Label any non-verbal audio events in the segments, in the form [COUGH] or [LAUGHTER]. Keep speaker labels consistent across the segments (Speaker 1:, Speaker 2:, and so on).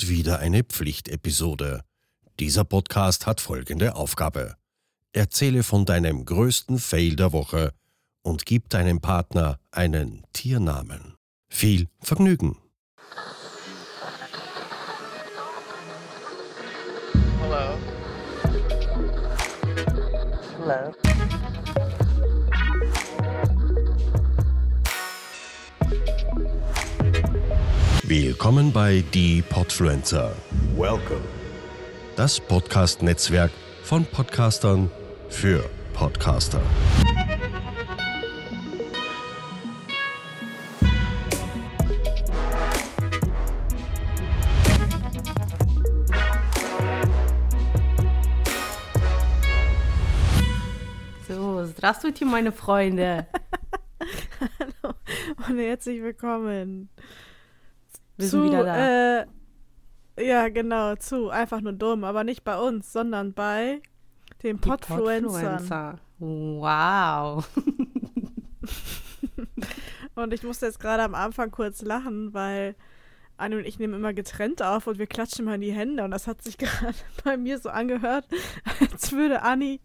Speaker 1: und wieder eine Pflichtepisode. Dieser Podcast hat folgende Aufgabe. Erzähle von deinem größten Fail der Woche und gib deinem Partner einen Tiernamen. Viel Vergnügen!
Speaker 2: Hello. Hello.
Speaker 1: Willkommen bei Die Podfluencer,
Speaker 3: Welcome.
Speaker 1: das Podcast-Netzwerk von Podcastern für Podcaster.
Speaker 4: So, здравствуйте, meine Freunde. [LAUGHS]
Speaker 5: Hallo und herzlich willkommen.
Speaker 4: wir sind wieder da.
Speaker 5: Äh, ja, genau, zu einfach nur dumm, aber nicht bei uns, sondern bei den.
Speaker 4: Podfluencer. Wow. [LAUGHS]
Speaker 5: Und ich musste jetzt gerade am Anfang kurz lachen, weil Anni und ich nehmen immer getrennt auf und wir klatschen mal in die Hände und das hat sich [LAUGHS] gerade bei mir so angehört, als würde Anni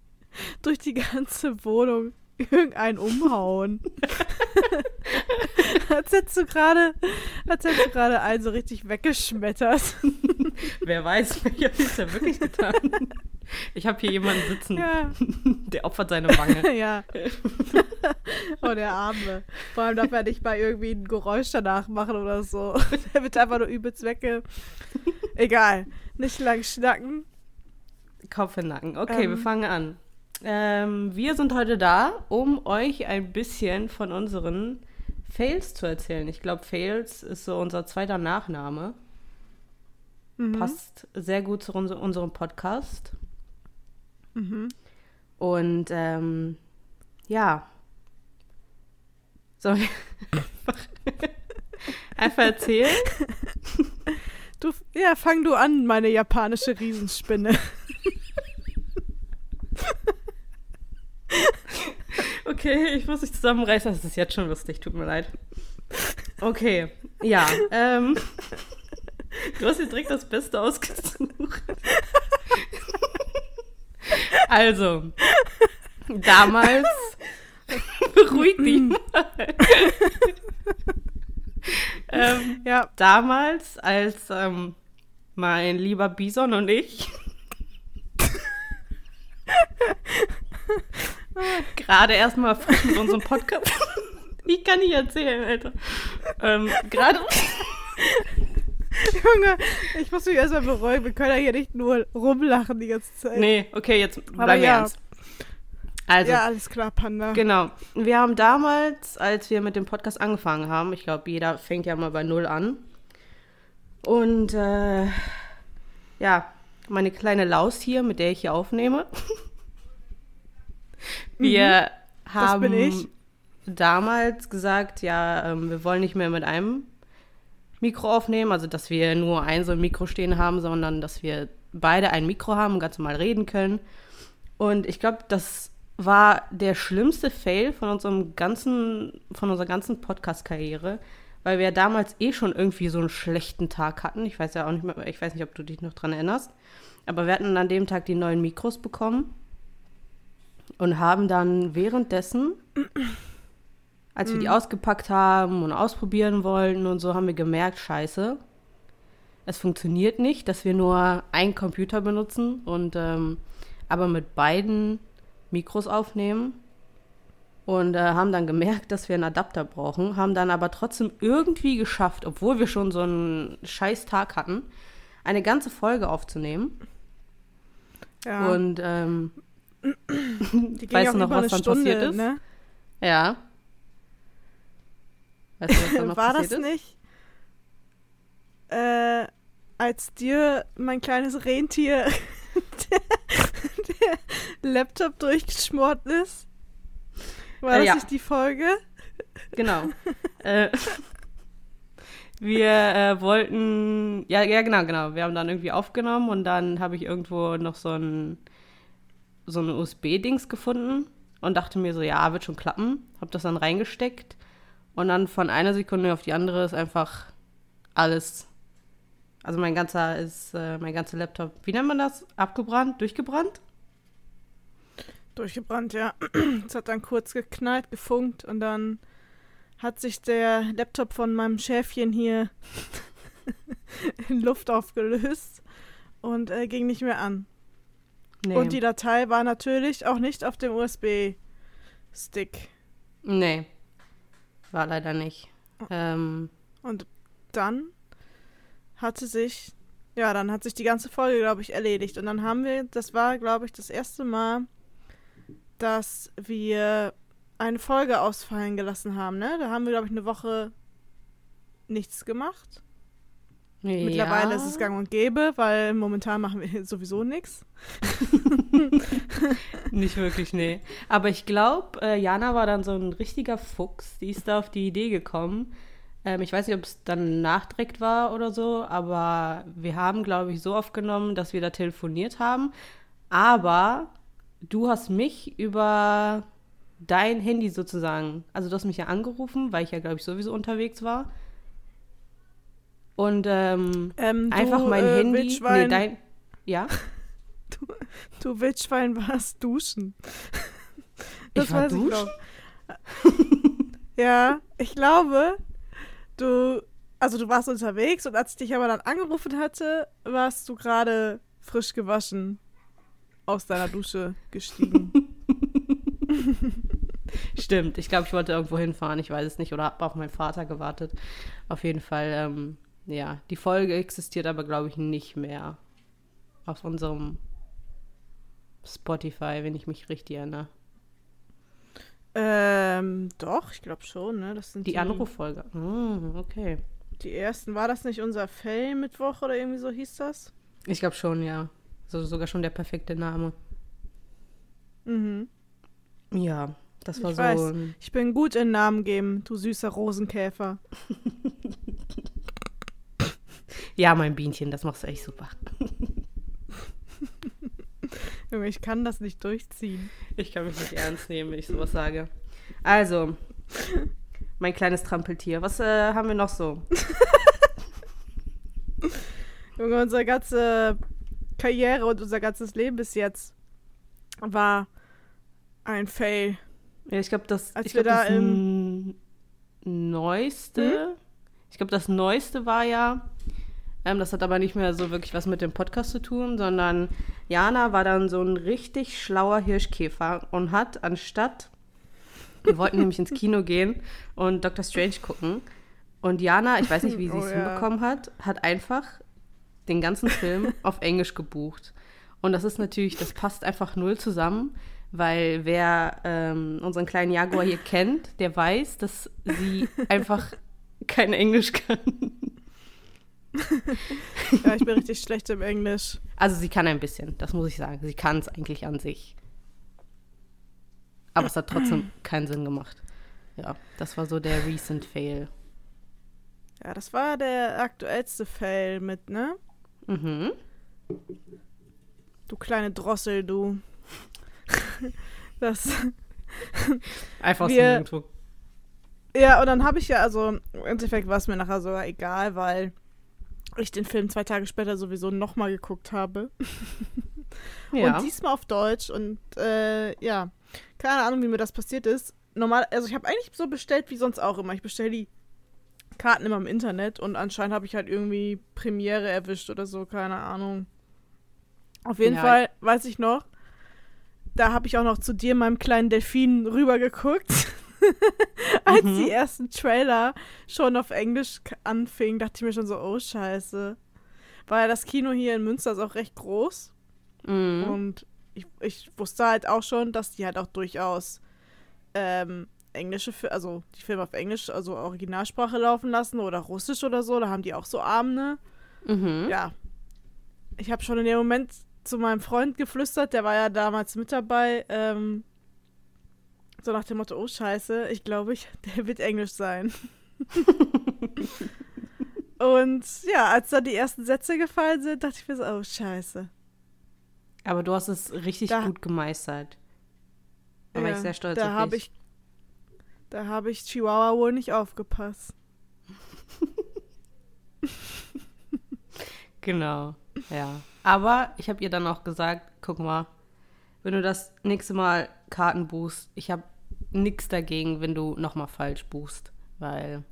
Speaker 5: durch die ganze Wohnung irgendeinen umhauen. [LAUGHS] [LAUGHS] als hättest du gerade, als hättest du gerade einen so richtig weggeschmettert. [LAUGHS]
Speaker 4: Wer weiß, ich habe es ja wirklich getan. Ich habe hier jemanden sitzen,
Speaker 5: ja.
Speaker 4: der opfert seine Wange. [LAUGHS]
Speaker 5: Ja. oh, der Arme. Vor allem darf er nicht mal irgendwie ein Geräusch danach machen oder so. Der wird einfach nur übelst wegge... Egal. Nicht lang schnacken.
Speaker 4: Kopf in Nacken. Okay,
Speaker 5: Ähm.
Speaker 4: wir fangen an. Ähm, wir sind heute da, um euch ein bisschen von unseren Fails zu erzählen. Ich glaube, Fails ist so unser zweiter Nachname.
Speaker 5: Mhm.
Speaker 4: Passt sehr gut zu unser, unserem Podcast.
Speaker 5: Mhm.
Speaker 4: Und ähm, ja. Soll ich [LAUGHS] einfach erzählen? [LAUGHS]
Speaker 5: Du, ja, fang du an, meine japanische Riesenspinne. [LAUGHS] [LAUGHS]
Speaker 4: Okay, ich muss mich zusammenreißen. Das ist jetzt schon lustig, tut mir leid. Okay, ja. Ähm, du hast dir direkt das Beste ausgesucht. Also, damals. Beruhig dich mal. ähm,
Speaker 5: Ja.
Speaker 4: damals, als ähm, mein lieber Bison und ich gerade erstmal frisch mit unserem Podcast. [LAUGHS] ich kann nicht erzählen, Alter. Ähm, gerade.
Speaker 5: Junge, ich muss mich erstmal beruhigen. Wir können ja hier nicht nur rumlachen die ganze Zeit.
Speaker 4: Nee, okay, jetzt bleiben wir
Speaker 5: ja.
Speaker 4: ernst. Also,
Speaker 5: Ja, alles klar, Panda.
Speaker 4: Genau. Wir haben damals, als wir mit dem Podcast angefangen haben, ich glaube, jeder fängt ja mal bei Null an. Und äh, ja, meine kleine Laus hier, mit der ich hier aufnehme. [LAUGHS] Wir haben
Speaker 5: bin ich.
Speaker 4: damals gesagt, ja, ähm, wir wollen nicht mehr mit einem Mikro aufnehmen, also dass wir nur ein so ein Mikro stehen haben, sondern dass wir beide ein Mikro haben und ganz normal reden können. Und ich glaube, das war der schlimmste Fail von unserem ganzen, von unserer ganzen Podcast-Karriere, weil wir damals eh schon irgendwie so einen schlechten Tag hatten. Ich weiß ja auch nicht mehr, ich weiß nicht, ob du dich noch dran erinnerst. Aber wir hatten an dem Tag die neuen Mikros bekommen und haben dann währenddessen, als wir die ausgepackt haben und ausprobieren wollten und so, haben wir gemerkt, scheiße, es funktioniert nicht, dass wir nur einen Computer benutzen und ähm, aber mit beiden Mikros aufnehmen und äh, haben dann gemerkt, dass wir einen Adapter brauchen, haben dann aber trotzdem irgendwie geschafft, obwohl wir schon so einen scheiß Tag hatten, eine ganze Folge aufzunehmen.
Speaker 5: ja.
Speaker 4: Und ähm, weißt du noch, was dann
Speaker 5: Stunde,
Speaker 4: passiert ist?
Speaker 5: Ne?
Speaker 4: ja. Weißt du, was dann noch
Speaker 5: War das
Speaker 4: passiert ist?
Speaker 5: nicht? Äh, als dir mein kleines Rentier [LAUGHS] der, der Laptop durchgeschmort ist? War
Speaker 4: Äh,
Speaker 5: das
Speaker 4: ja.
Speaker 5: nicht die Folge?
Speaker 4: Genau. äh, wir äh, wollten, ja, ja, genau, genau. Wir haben dann irgendwie aufgenommen und dann habe ich irgendwo noch so ein, so ein USB-Dings gefunden und dachte mir so, ja, wird schon klappen. Habe das dann reingesteckt und dann von einer Sekunde auf die andere ist einfach alles Also mein ganzer ist, äh, mein ganzer Laptop, wie nennt man das? Abgebrannt? Durchgebrannt?
Speaker 5: Durchgebrannt, ja. [CLEARS THROAT] Es hat dann kurz geknallt, gefunkt und dann hat sich der Laptop von meinem Schäfchen hier [LAUGHS] in Luft aufgelöst und äh, ging nicht mehr an.
Speaker 4: Nee.
Speaker 5: Und die Datei war natürlich auch nicht auf dem USB-Stick.
Speaker 4: nee. War leider nicht. Ähm,
Speaker 5: Und dann hatte sich, ja, dann hat sich die ganze Folge, glaube ich, erledigt. Und dann haben wir, das war, glaube ich, das erste Mal, dass wir eine Folge ausfallen gelassen haben, ne? Da haben wir, glaube ich, eine Woche nichts gemacht. Mittlerweile
Speaker 4: ja.
Speaker 5: ist es gang und gäbe, weil momentan machen wir [LAUGHS] sowieso nichts. [LAUGHS]
Speaker 4: Nicht wirklich, nee. Aber ich glaube, äh, Jana war dann so ein richtiger Fuchs. Die ist da auf die Idee gekommen. Ähm, ich weiß nicht, ob es dann nachträgt war oder so, aber wir haben, glaube ich, so aufgenommen, dass wir da telefoniert haben. Aber du hast mich über dein Handy sozusagen, also du hast mich ja angerufen, weil ich ja, glaube ich, sowieso unterwegs war. Und ähm,
Speaker 5: Ähm,
Speaker 4: einfach
Speaker 5: du,
Speaker 4: mein
Speaker 5: äh,
Speaker 4: Handy.
Speaker 5: Wildschwein,
Speaker 4: Nee, dein. Ja? [LAUGHS]
Speaker 5: Du Wildschwein warst duschen.
Speaker 4: Ich war duschen?
Speaker 5: glaub. ja, ich glaube, du, also du warst unterwegs und als ich dich aber dann angerufen hatte, warst du gerade frisch gewaschen aus deiner Dusche gestiegen. [LAUGHS]
Speaker 4: Stimmt, ich glaube, ich wollte irgendwo hinfahren, ich weiß es nicht, oder habe auf meinen Vater gewartet. Auf jeden Fall, ähm, ja, die Folge existiert aber, glaube ich, nicht mehr auf unserem Spotify, wenn ich mich richtig erinnere.
Speaker 5: ähm, doch, ich glaube schon, ne? Das sind
Speaker 4: Die Anruffolge. Mm, okay.
Speaker 5: Die ersten, war das nicht unser Fell-Mittwoch oder irgendwie so hieß das?
Speaker 4: Ich glaube schon, ja. So, sogar schon der perfekte Name.
Speaker 5: Mhm.
Speaker 4: Ja, das war
Speaker 5: Ich
Speaker 4: so.
Speaker 5: weiß. Ich bin gut in Namen geben, du süßer Rosenkäfer. [LAUGHS]
Speaker 4: Ja, mein Bienchen, das machst du echt super. [LAUGHS]
Speaker 5: Junge, ich kann das nicht durchziehen.
Speaker 4: Ich kann mich nicht ernst nehmen, wenn ich sowas sage. Also, mein kleines Trampeltier. Was äh, haben wir noch so? [LAUGHS]
Speaker 5: Junge, unsere ganze Karriere und unser ganzes Leben bis jetzt war ein Fail.
Speaker 4: Ja, ich glaube, das,
Speaker 5: Als
Speaker 4: ich glaub,
Speaker 5: da
Speaker 4: das n- Neueste, ich glaube, das Neueste war ja, ähm, das hat aber nicht mehr so wirklich was mit dem Podcast zu tun, sondern Jana war dann so ein richtig schlauer Hirschkäfer und hat anstatt, wir wollten nämlich ins Kino gehen und Dr. Strange gucken und Jana, ich weiß nicht, wie sie [LAUGHS] es
Speaker 5: Oh ja.
Speaker 4: hinbekommen hat, hat einfach den ganzen Film auf Englisch gebucht. Und das ist natürlich, das passt einfach null zusammen, weil wer ähm, unseren kleinen Jaguar hier kennt, der weiß, dass sie einfach kein Englisch kann. [LAUGHS]
Speaker 5: Ja, ich bin richtig schlecht im Englisch.
Speaker 4: Also sie kann ein bisschen, das muss ich sagen. Sie kann es eigentlich an sich. Aber es hat trotzdem [CLEARS THROAT] keinen Sinn gemacht. Ja, das war so der recent Fail.
Speaker 5: Ja, das war der aktuellste Fail mit, ne?
Speaker 4: Mhm.
Speaker 5: Du kleine Drossel, du. Das. [LAUGHS]
Speaker 4: Einfach so
Speaker 5: Wir-
Speaker 4: nirgendwo.
Speaker 5: Ja, und dann habe ich ja, also im Endeffekt war es mir nachher sogar egal, weil ich den Film zwei Tage später sowieso nochmal geguckt habe. [LAUGHS]
Speaker 4: Ja.
Speaker 5: Und diesmal auf Deutsch und äh, ja, keine Ahnung, wie mir das passiert ist. Normal, also ich habe eigentlich so bestellt wie sonst auch immer. Ich bestelle die Karten immer im Internet und anscheinend habe ich halt irgendwie Premiere erwischt oder so, keine Ahnung. Auf jeden
Speaker 4: Ja.
Speaker 5: Fall weiß ich noch, da habe ich auch noch zu dir, meinem kleinen Delfin, rübergeguckt. [LAUGHS] [LAUGHS] Als
Speaker 4: Mhm.
Speaker 5: die ersten Trailer schon auf Englisch anfingen, dachte ich mir schon so, oh scheiße. Weil das Kino hier in Münster ist auch recht groß.
Speaker 4: Mhm.
Speaker 5: Und ich, ich wusste halt auch schon, dass die halt auch durchaus ähm, englische, also die Filme auf Englisch, also Originalsprache laufen lassen oder Russisch oder so. Da haben die auch so Abende.
Speaker 4: Mhm.
Speaker 5: Ja. Ich habe schon in dem Moment zu meinem Freund geflüstert, der war ja damals mit dabei, ähm, so nach dem Motto, oh scheiße, ich glaube, ich, [LAUGHS] der wird Englisch sein. [LAUGHS] Und ja, als dann die ersten Sätze gefallen sind, dachte ich mir so, oh scheiße.
Speaker 4: Aber du hast es richtig
Speaker 5: Da-
Speaker 4: gut gemeistert. Da war ich
Speaker 5: Ja,
Speaker 4: sehr stolz
Speaker 5: da
Speaker 4: auf dich.
Speaker 5: Ich, da habe ich Chihuahua wohl nicht aufgepasst. [LAUGHS]
Speaker 4: Genau, ja. Aber ich habe ihr dann auch gesagt, guck mal, wenn du das nächste Mal Karten buchst, ich habe nichts dagegen, wenn du nochmal falsch buchst, weil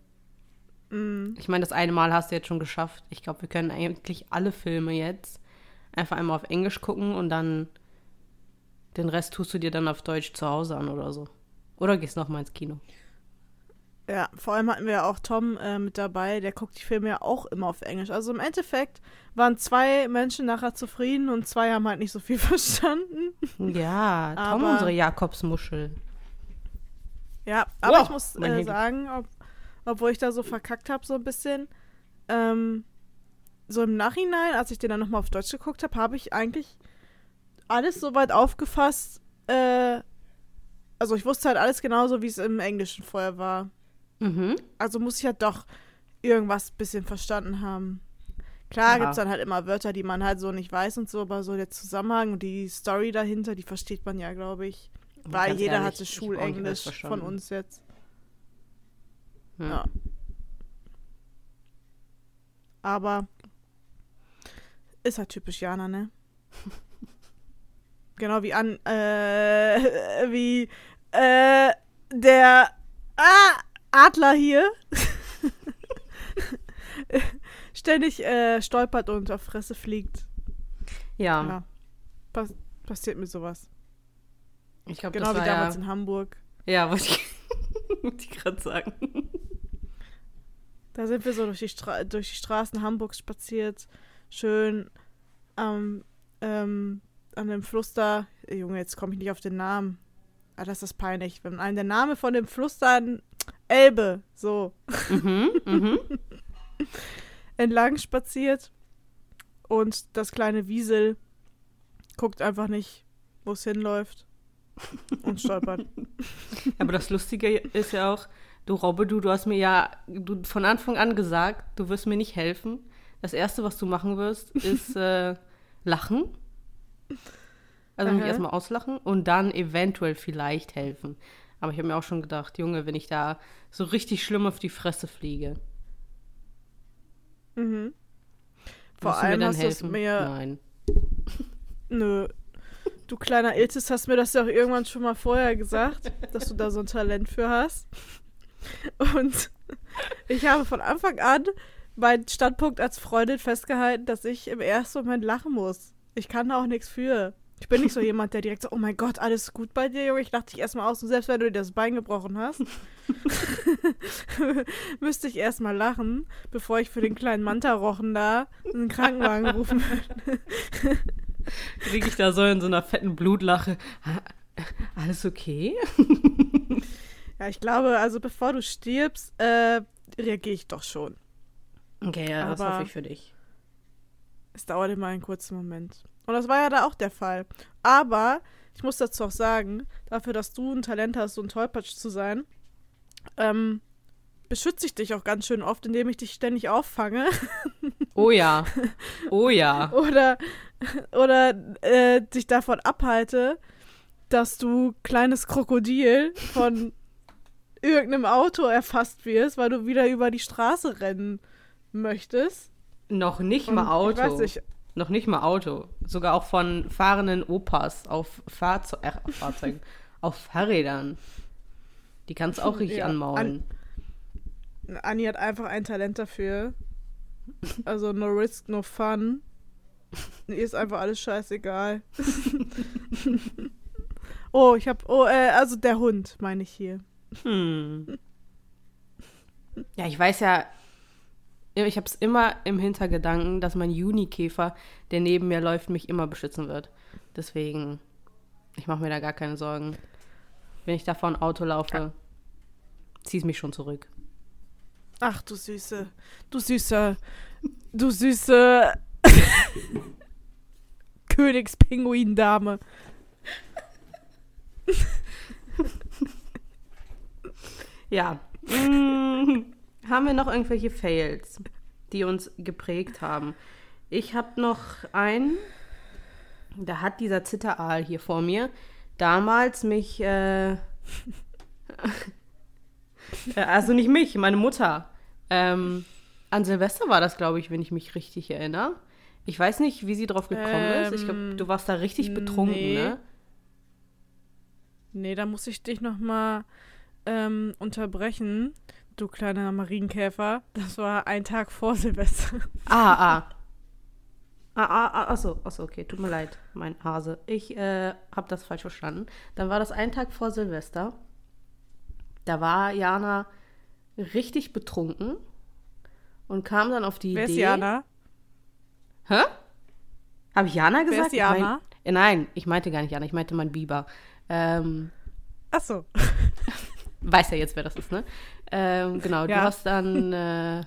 Speaker 5: Mm.
Speaker 4: ich meine, das eine Mal hast du jetzt schon geschafft. Ich glaube, wir können eigentlich alle Filme jetzt einfach einmal auf Englisch gucken und dann den Rest tust du dir dann auf Deutsch zu Hause an oder so. Oder gehst nochmal ins Kino.
Speaker 5: Ja, vor allem hatten wir ja auch Tom äh, mit dabei, der guckt die Filme ja auch immer auf Englisch. Also im Endeffekt waren zwei Menschen nachher zufrieden und zwei haben halt nicht so viel [LAUGHS] verstanden.
Speaker 4: Ja, Tom,
Speaker 5: Aber-
Speaker 4: unsere Jakobsmuschel.
Speaker 5: Ja, aber
Speaker 4: Wow,
Speaker 5: ich muss äh, sagen, ob, obwohl ich da so verkackt habe so ein bisschen, ähm, so im Nachhinein, als ich den dann nochmal auf Deutsch geguckt habe, habe ich eigentlich alles so weit aufgefasst, äh, also ich wusste halt alles genauso, wie es im Englischen vorher war.
Speaker 4: Mhm.
Speaker 5: Also muss ich ja doch irgendwas bisschen verstanden haben. Klar
Speaker 4: Ja.
Speaker 5: gibt es dann halt immer Wörter, die man halt so nicht weiß und so, aber so der Zusammenhang und die Story dahinter, die versteht man ja, glaube ich. Weil jeder
Speaker 4: ehrlich,
Speaker 5: hatte Schulenglisch von uns jetzt.
Speaker 4: Ja.
Speaker 5: Ja. Aber ist halt typisch Jana, ne? [LAUGHS] genau wie an, äh, [LAUGHS] wie, äh, der ah, Adler hier [LAUGHS] ständig äh, stolpert und auf Fresse fliegt.
Speaker 4: Ja,
Speaker 5: Ja. Pass passiert mir sowas.
Speaker 4: Ich glaube,
Speaker 5: Genau
Speaker 4: das
Speaker 5: wie
Speaker 4: war
Speaker 5: damals
Speaker 4: ja,
Speaker 5: in Hamburg.
Speaker 4: Ja, wollte ich, [LAUGHS] ich gerade sagen.
Speaker 5: Da sind wir so durch die, Stra durch die Straßen Hamburgs spaziert. Schön am, ähm, an dem Fluss da. Junge, jetzt komme ich nicht auf den Namen. Ah, das ist peinlich. Wenn einem der Name von dem Fluss da Elbe, so,
Speaker 4: Mhm, mhm. [LAUGHS]
Speaker 5: entlang spaziert. Und das kleine Wiesel guckt einfach nicht, wo es hinläuft. Und stolpert. [LAUGHS]
Speaker 4: Aber das Lustige ist ja auch, du Robbe, du, du hast mir ja du, von Anfang an gesagt, du wirst mir nicht helfen. Das Erste, was du machen wirst, ist [LAUGHS] äh, lachen. Also mich erstmal auslachen und dann eventuell vielleicht helfen. Aber ich habe mir auch schon gedacht, Junge, wenn ich da so richtig schlimm auf die Fresse fliege,
Speaker 5: Mhm. Vor allem hast du es mir
Speaker 4: Nein. [LAUGHS]
Speaker 5: Nö. Du kleiner Iltis hast mir das ja auch irgendwann schon mal vorher gesagt, dass du da so ein Talent für hast. Und ich habe von Anfang an meinen Standpunkt als Freundin festgehalten, dass ich im ersten Moment lachen muss. Ich kann da auch nichts für. Ich bin nicht so jemand, der direkt so, oh mein Gott, alles gut bei dir, Junge. Ich lache dich erstmal aus und selbst wenn du dir das Bein gebrochen hast, [LAUGHS] müsste ich erstmal lachen, bevor ich für den kleinen Manta-Rochen da einen Krankenwagen rufen würde.
Speaker 4: Kriege ich da so in so einer fetten Blutlache. Alles okay?
Speaker 5: Ja, ich glaube, also bevor du stirbst, äh, reagiere ich doch schon.
Speaker 4: Okay, ja, das hoffe ich für dich.
Speaker 5: Es dauert immer einen kurzen Moment. Und das war ja da auch der Fall. Aber ich muss dazu auch sagen, dafür, dass du ein Talent hast, so ein Tollpatsch zu sein, ähm, beschütze ich dich auch ganz schön oft, indem ich dich ständig auffange
Speaker 4: Oh ja. Oh ja. [LAUGHS]
Speaker 5: oder, [LAUGHS] oder äh, dich davon abhalte, dass du kleines Krokodil von [LAUGHS] irgendeinem Auto erfasst wirst, weil du wieder über die Straße rennen möchtest.
Speaker 4: Noch nicht
Speaker 5: Und
Speaker 4: mal Auto.
Speaker 5: Ich nicht,
Speaker 4: Noch nicht mal Auto. Sogar auch von fahrenden Opas auf Fahrzeug, äh, Fahrzeugen, [LAUGHS] auf Fahrrädern. Die kannst du auch richtig
Speaker 5: Ja,
Speaker 4: anmaulen.
Speaker 5: Anni hat einfach ein Talent dafür. Also no risk, no fun. Ihr ist einfach alles scheißegal. [LAUGHS] oh, ich hab. Oh, äh, also der Hund, meine ich hier.
Speaker 4: Hm. Ja, ich weiß ja, ich habe es immer im Hintergedanken, dass mein Junikäfer, der neben mir läuft, mich immer beschützen wird. Deswegen, ich mache mir da gar keine Sorgen. Wenn ich da vor ein Auto laufe, zieh es mich schon zurück.
Speaker 5: Ach, du süße. Du süße. Du süße. [LAUGHS] Königspinguindame. [LAUGHS]
Speaker 4: Ja. Mm, haben wir noch irgendwelche Fails, die uns geprägt haben? Ich habe noch einen, da hat dieser Zitteraal hier vor mir damals mich, äh, [LAUGHS] äh, also nicht mich, meine Mutter. Ähm, an Silvester war das, glaube ich, wenn ich mich richtig erinnere. Ich weiß nicht, wie sie drauf gekommen ist. Ich glaube,
Speaker 5: Ähm,
Speaker 4: du warst da richtig betrunken,
Speaker 5: nee.
Speaker 4: ne?
Speaker 5: Nee, da muss ich dich nochmal ähm, unterbrechen, du kleiner Marienkäfer. Das war ein Tag vor Silvester.
Speaker 4: Ah, ah. [LAUGHS] Ah, ah, ah, achso, achso, okay, tut mir leid, mein Hase. Ich äh, habe das falsch verstanden. Dann war das ein Tag vor Silvester. Da war Jana richtig betrunken und kam dann auf die
Speaker 5: Wer
Speaker 4: Idee.
Speaker 5: ist Jana?
Speaker 4: Hä? Habe ich Jana gesagt?
Speaker 5: Wer ist Jana?
Speaker 4: Ich mein, äh, nein, ich meinte gar nicht Jana, ich meinte mein Biber. Ähm,
Speaker 5: Achso. [LAUGHS]
Speaker 4: weiß ja jetzt, wer das ist, ne? Ähm, genau, du
Speaker 5: Ja.
Speaker 4: hast dann äh,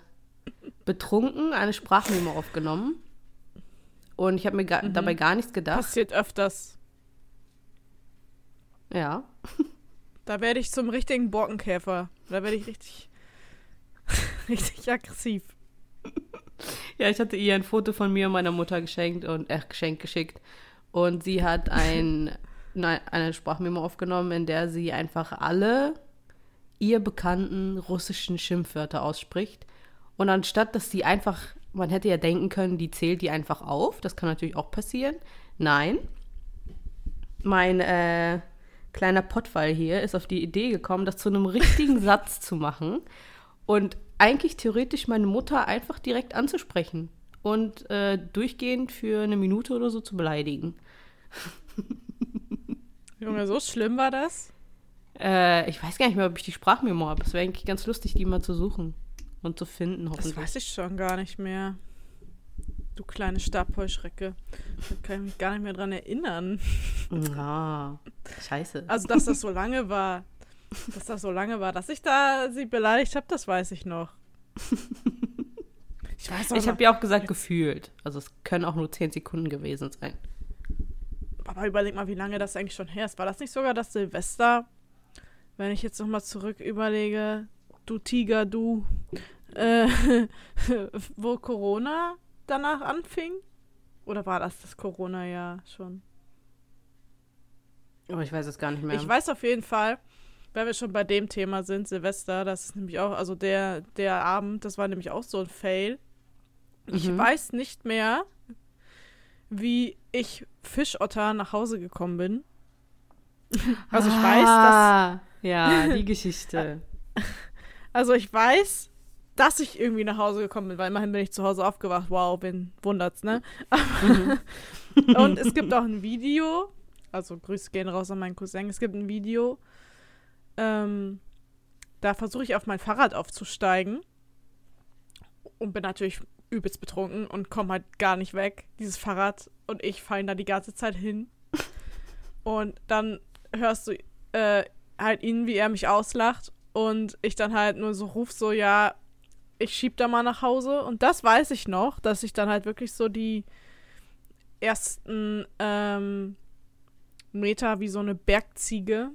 Speaker 4: betrunken eine Sprachmemo aufgenommen. Und ich habe mir ga
Speaker 5: Mhm.
Speaker 4: dabei gar nichts gedacht.
Speaker 5: Passiert öfters.
Speaker 4: Ja.
Speaker 5: Da werde ich zum richtigen Borkenkäfer. Da werde ich richtig, [LAUGHS] richtig aggressiv. [LAUGHS]
Speaker 4: Ja, ich hatte ihr ein Foto von mir und meiner Mutter geschenkt und äh, geschenkt geschickt. Und sie hat ein, [LAUGHS] eine Sprachmemo aufgenommen, in der sie einfach alle ihr bekannten russischen Schimpfwörter ausspricht. Und anstatt, dass sie einfach, man hätte ja denken können, die zählt die einfach auf. Das kann natürlich auch passieren. Nein. Mein äh, kleiner Pottwall hier ist auf die Idee gekommen, das zu einem richtigen [LAUGHS] Satz zu machen und eigentlich theoretisch meine Mutter einfach direkt anzusprechen und äh, durchgehend für eine Minute oder so zu beleidigen. [LAUGHS]
Speaker 5: Junge, so schlimm war das?
Speaker 4: Äh, ich weiß gar nicht mehr, ob ich die Sprachmemo habe. Es wäre eigentlich ganz lustig, die mal zu suchen und zu finden,
Speaker 5: Das
Speaker 4: hoffentlich.
Speaker 5: weiß ich schon gar nicht mehr. Du kleine Stabheuschrecke. Da kann ich mich gar nicht mehr dran erinnern.
Speaker 4: Ah, scheiße.
Speaker 5: Also, dass das so lange war. Dass das so lange war, dass ich da sie beleidigt habe, das weiß ich noch. Ich weiß auch
Speaker 4: ich habe ja auch gesagt, gefühlt. Also es können auch nur 10 Sekunden gewesen sein.
Speaker 5: aber überleg mal, wie lange das eigentlich schon her ist. War das nicht sogar das Silvester? Wenn ich jetzt nochmal zurück überlege, du Tiger, du, äh, [LAUGHS] wo Corona danach anfing? Oder war das das Corona-Jahr schon?
Speaker 4: Aber ich weiß es gar nicht mehr.
Speaker 5: Ich weiß auf jeden Fall, wenn wir schon bei dem Thema sind, Silvester, das ist nämlich auch, also der, der Abend, das war nämlich auch so ein Fail. Ich
Speaker 4: Mhm.
Speaker 5: weiß nicht mehr, wie ich Fischotter nach Hause gekommen bin. [LAUGHS] Also ich weiß, dass,
Speaker 4: ah, Ja, die [LAUGHS] Geschichte.
Speaker 5: also ich weiß, dass ich irgendwie nach Hause gekommen bin, weil immerhin bin ich zu Hause aufgewacht. Wow, wen wundert's, ne? [LAUGHS] Und es gibt auch ein Video, also Grüße gehen raus an meinen Cousin. Es gibt ein Video, ähm, da versuche ich auf mein Fahrrad aufzusteigen und bin natürlich übelst betrunken und komme halt gar nicht weg. Dieses Fahrrad und ich fallen da die ganze Zeit hin. Und dann hörst du äh, halt ihn, wie er mich auslacht und ich dann halt nur so ruf so, ja, ich schieb da mal nach Hause. Und das weiß ich noch, dass ich dann halt wirklich so die ersten ähm, Meter wie so eine Bergziege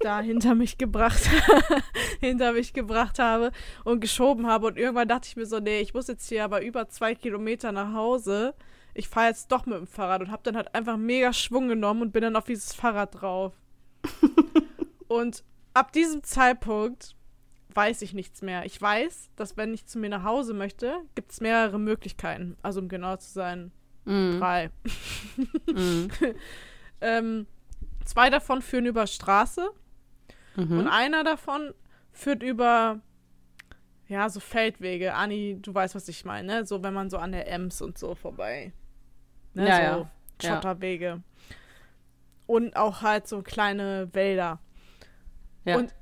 Speaker 5: da hinter mich gebracht [LAUGHS] hinter mich gebracht habe und geschoben habe und irgendwann dachte ich mir so, nee, ich muss jetzt hier aber über zwei Kilometer nach Hause. Ich fahre jetzt doch mit dem Fahrrad und habe dann halt einfach mega Schwung genommen und bin dann auf dieses Fahrrad drauf. [LAUGHS] und ab diesem Zeitpunkt weiß ich nichts mehr. Ich weiß, dass wenn ich zu mir nach Hause möchte, gibt es mehrere Möglichkeiten. Also um genau zu sein,
Speaker 4: Mhm.
Speaker 5: drei.
Speaker 4: Mhm. [LAUGHS]
Speaker 5: Ähm, zwei davon führen über Straße
Speaker 4: Mhm.
Speaker 5: und einer davon führt über, ja, so Feldwege. Ani, du weißt, was ich meine, ne? So, wenn man so an der Ems und so vorbei. Ne?
Speaker 4: Ja,
Speaker 5: so
Speaker 4: ja. Ja.
Speaker 5: Schotterwege. Und auch halt so kleine Wälder.
Speaker 4: Ja.
Speaker 5: Und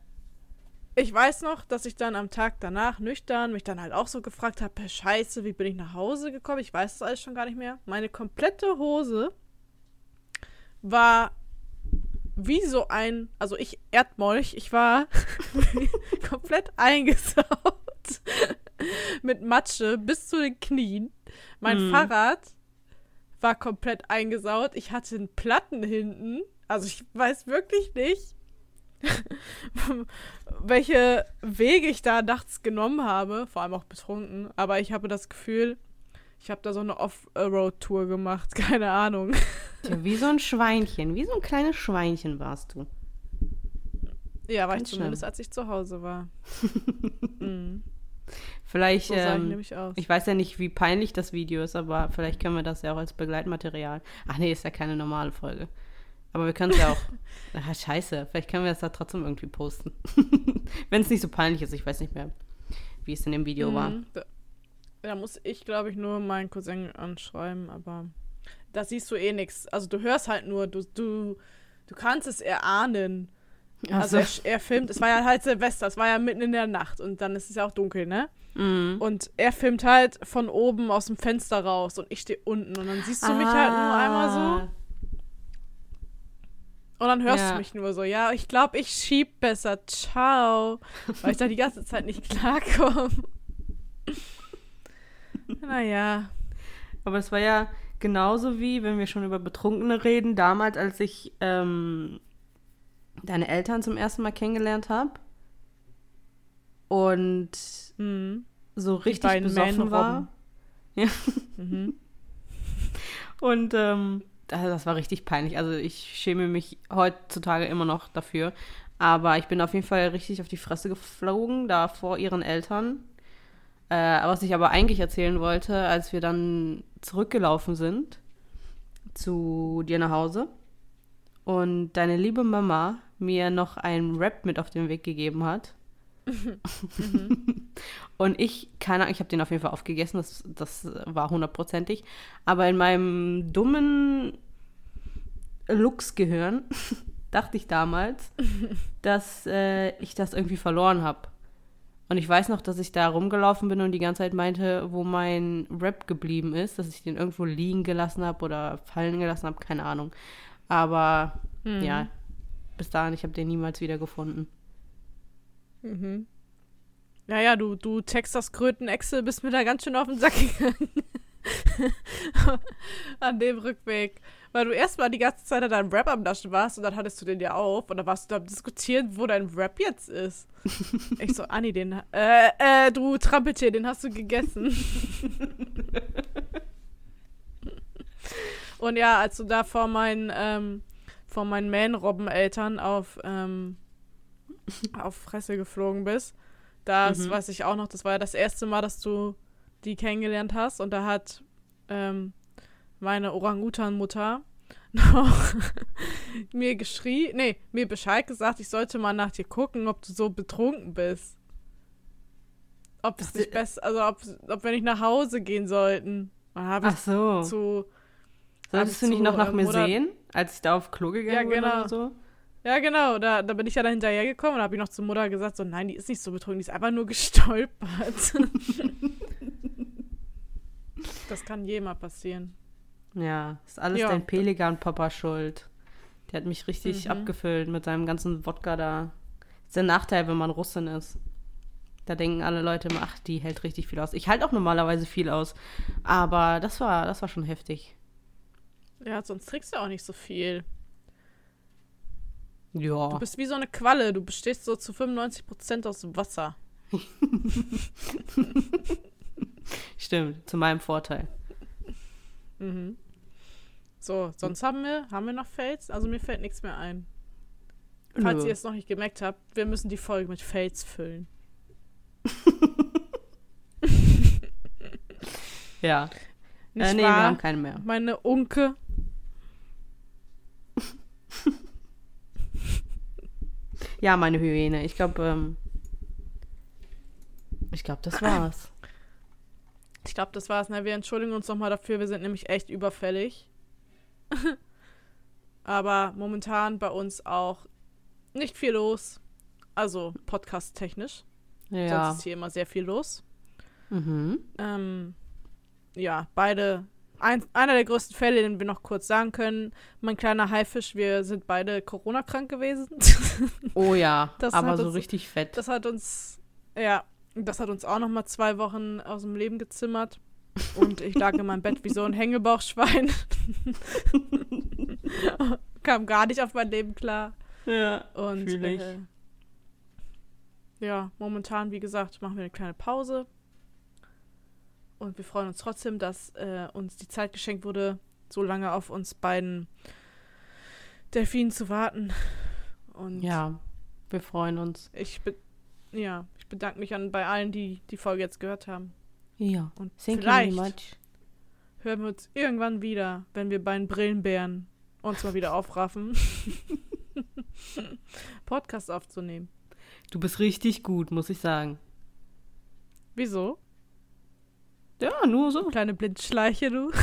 Speaker 5: ich weiß noch, dass ich dann am Tag danach nüchtern mich dann halt auch so gefragt habe, scheiße, wie bin ich nach Hause gekommen? Ich weiß das alles schon gar nicht mehr. Meine komplette Hose war wie so ein, also ich Erdmolch, ich war [LAUGHS] komplett eingesaut [LAUGHS] mit Matsche bis zu den Knien. Mein
Speaker 4: Mhm.
Speaker 5: Fahrrad war komplett eingesaut. Ich hatte einen Platten hinten. Also ich weiß wirklich nicht, [LAUGHS] welche Wege ich da nachts genommen habe, vor allem auch betrunken. Aber ich habe das Gefühl, ich habe da so eine Off-Road-Tour gemacht, [LAUGHS] keine Ahnung.
Speaker 4: Wie so ein Schweinchen, wie so ein kleines Schweinchen warst du.
Speaker 5: Ja, war ich
Speaker 4: Ganz
Speaker 5: zumindest, als ich zu Hause war. [LAUGHS] mhm.
Speaker 4: Vielleicht,
Speaker 5: So ich
Speaker 4: ähm,
Speaker 5: aus.
Speaker 4: ich weiß ja nicht, wie peinlich das Video ist, aber vielleicht können wir das ja auch als Begleitmaterial. Ach nee, ist ja keine normale Folge. Aber wir können es ja auch. [LAUGHS] Ach, scheiße, vielleicht können wir das da trotzdem irgendwie posten. Wenn es nicht so peinlich ist, ich weiß nicht mehr, wie es in dem Video war.
Speaker 5: Mhm. Da, da muss ich, glaube ich, nur meinen Cousin anschreiben, aber da siehst du eh nichts. Also du hörst halt nur, du, du, du kannst es erahnen. Also
Speaker 4: so.
Speaker 5: er, er filmt, es war ja halt Silvester, es war ja mitten in der Nacht und dann ist es ja auch dunkel, ne?
Speaker 4: Mhm.
Speaker 5: Und er filmt halt von oben aus dem Fenster raus und ich stehe unten und dann siehst du mich halt nur einmal so
Speaker 4: Ah.
Speaker 5: und dann hörst
Speaker 4: Ja.
Speaker 5: du mich nur so, ja, ich glaube, ich schieb besser, ciao, weil ich da die ganze Zeit nicht klarkomme. Naja,
Speaker 4: Aber es war ja genauso wie, wenn wir schon über Betrunkene reden, damals, als ich ähm, deine Eltern zum ersten Mal kennengelernt habe und
Speaker 5: mhm.
Speaker 4: so richtig besoffen war. Ja.
Speaker 5: Mhm. [LAUGHS]
Speaker 4: Und ähm, das, das war richtig peinlich. Also ich schäme mich heutzutage immer noch dafür. Aber ich bin auf jeden Fall richtig auf die Fresse geflogen, da vor ihren Eltern. Äh, was ich aber eigentlich erzählen wollte, als wir dann zurückgelaufen sind zu dir nach Hause und deine liebe Mama mir noch einen Rap mit auf den Weg gegeben hat. [LAUGHS] [LAUGHS] und ich, keine Ahnung, ich habe den auf jeden Fall aufgegessen, das, das war hundertprozentig. Aber in meinem dummen Lux-Gehirn [LAUGHS] dachte ich damals, dass äh, ich das irgendwie verloren habe. Und ich weiß noch, dass ich da rumgelaufen bin und die ganze Zeit meinte, wo mein Rap geblieben ist, dass ich den irgendwo liegen gelassen habe oder fallen gelassen habe, keine Ahnung. Aber
Speaker 5: Mhm.
Speaker 4: ja, bis dahin, ich habe den niemals wieder gefunden.
Speaker 5: Mhm. Ja, ja, du, du texterst Kröten Excel, bist mir da ganz schön auf den Sack gegangen. [LAUGHS] [LAUGHS] An dem Rückweg. Weil du erstmal die ganze Zeit an deinem Rap am Naschen warst und dann hattest du den ja auf und dann warst du da am diskutieren, wo dein Rap jetzt ist. [LAUGHS] ich so, Anni, den, äh, äh, du Trampeltier, den hast du gegessen. [LAUGHS] und ja, als du da vor meinen, ähm, vor meinen Man-Robben-Eltern auf, ähm, auf Fresse geflogen bist, das
Speaker 4: Mhm.
Speaker 5: weiß ich auch noch, das war ja das erste Mal, dass du die kennengelernt hast und da hat ähm, meine Orang-Utan-Mutter [LAUGHS] noch mir geschrien, nee, mir Bescheid gesagt, ich sollte mal nach dir gucken, ob du so betrunken bist. Ob es
Speaker 4: Ach,
Speaker 5: nicht besser, also ob, ob wir nicht nach Hause gehen sollten. Dann habe ich
Speaker 4: Ach so.
Speaker 5: zu,
Speaker 4: Solltest du
Speaker 5: ich
Speaker 4: nicht noch nach
Speaker 5: ähm,
Speaker 4: mir sehen, als ich da auf Klo gegangen
Speaker 5: Ja,
Speaker 4: bin
Speaker 5: genau.
Speaker 4: oder so?
Speaker 5: ja genau, da, da bin ich ja dann hinterhergekommen und habe ich noch zur Mutter gesagt, so nein, die ist nicht so betrunken, die ist einfach nur [LAUGHS] gestolpert. [LAUGHS] das kann jedem passieren.
Speaker 4: Ja, ist alles
Speaker 5: Ja.
Speaker 4: dein Pelikan-Papa schuld. Der hat mich richtig
Speaker 5: Mhm.
Speaker 4: abgefüllt mit seinem ganzen Wodka da. ist der Nachteil, wenn man Russin ist. Da denken alle Leute immer, ach, die hält richtig viel aus. Ich halte auch normalerweise viel aus. Aber das war, das war schon heftig.
Speaker 5: Ja, sonst trinkst du auch nicht so viel.
Speaker 4: Ja.
Speaker 5: Du bist wie so eine Qualle. Du bestehst so zu 95% aus Wasser. [LAUGHS]
Speaker 4: Stimmt, zu meinem Vorteil.
Speaker 5: Mhm. So, sonst haben wir, haben wir noch Fails? Also mir fällt nichts mehr ein. Falls
Speaker 4: Nö.
Speaker 5: ihr es noch nicht gemerkt habt, wir müssen die Folge mit Fails füllen. [LAUGHS]
Speaker 4: Ja.
Speaker 5: Nicht
Speaker 4: äh, nee, wir
Speaker 5: wahr?
Speaker 4: haben keine mehr.
Speaker 5: Meine Unke.
Speaker 4: Ja, meine Hyäne. Ich glaube, ähm, ich glaube, das war's.
Speaker 5: Ich glaube, das war's. Ne? Wir entschuldigen uns nochmal dafür. Wir sind nämlich echt überfällig. [LAUGHS] Aber momentan bei uns auch nicht viel los. Also podcast-technisch.
Speaker 4: Ja.
Speaker 5: Sonst ist hier immer sehr viel los.
Speaker 4: Mhm.
Speaker 5: Ähm, ja, beide. Ein, einer der größten Fälle, den wir noch kurz sagen können. Mein kleiner Haifisch, wir sind beide Corona-krank gewesen. [LAUGHS]
Speaker 4: Oh ja,
Speaker 5: Das
Speaker 4: aber so
Speaker 5: uns-
Speaker 4: richtig fett.
Speaker 5: Das hat uns, ja, das hat uns auch noch mal zwei Wochen aus dem Leben gezimmert. Und ich lag in meinem Bett wie so ein Hängebauchschwein. [LAUGHS] Kam gar nicht auf mein Leben klar.
Speaker 4: ja.
Speaker 5: Und
Speaker 4: ich.
Speaker 5: äh, ja, momentan, wie gesagt, machen wir eine kleine Pause. Und wir freuen uns trotzdem, dass äh, uns die Zeit geschenkt wurde, so lange auf uns beiden Delfinen zu warten. Und
Speaker 4: Ja, wir freuen uns.
Speaker 5: ich, be ja, ich bedanke mich an bei allen, die die Folge jetzt gehört haben.
Speaker 4: Ja.
Speaker 5: Und
Speaker 4: Thank
Speaker 5: vielleicht hören wir uns irgendwann wieder, wenn wir beiden Brillenbären uns mal wieder aufraffen, [LAUGHS] Podcast aufzunehmen.
Speaker 4: Du bist richtig gut, muss ich sagen.
Speaker 5: Wieso?
Speaker 4: Ja, nur so.
Speaker 5: Kleine Blindschleiche, du. [LAUGHS]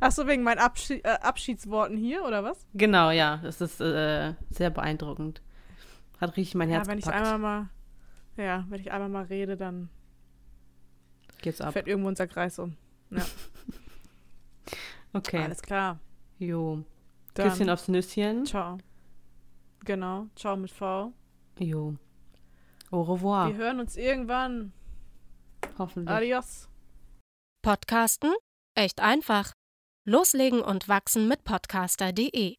Speaker 5: Achso, wegen meinen Abschi äh, Abschiedsworten hier, oder was?
Speaker 4: Genau, ja. Das ist äh, sehr beeindruckend. Hat richtig mein Herz
Speaker 5: ja, wenn ich
Speaker 4: gepackt.
Speaker 5: einmal mal, ja, wenn ich einmal mal rede, dann
Speaker 4: Geht's ab.
Speaker 5: fällt irgendwo unser Kreis um. [LAUGHS]
Speaker 4: Okay.
Speaker 5: Alles klar.
Speaker 4: Jo.
Speaker 5: Dann,
Speaker 4: Küsschen aufs Nüsschen.
Speaker 5: ciao. Genau, ciao mit V.
Speaker 4: Jo. Au revoir.
Speaker 5: Wir hören uns irgendwann.
Speaker 4: Hoffentlich.
Speaker 5: Adios.
Speaker 3: Podcasten? Echt einfach. Loslegen und wachsen mit podcaster.de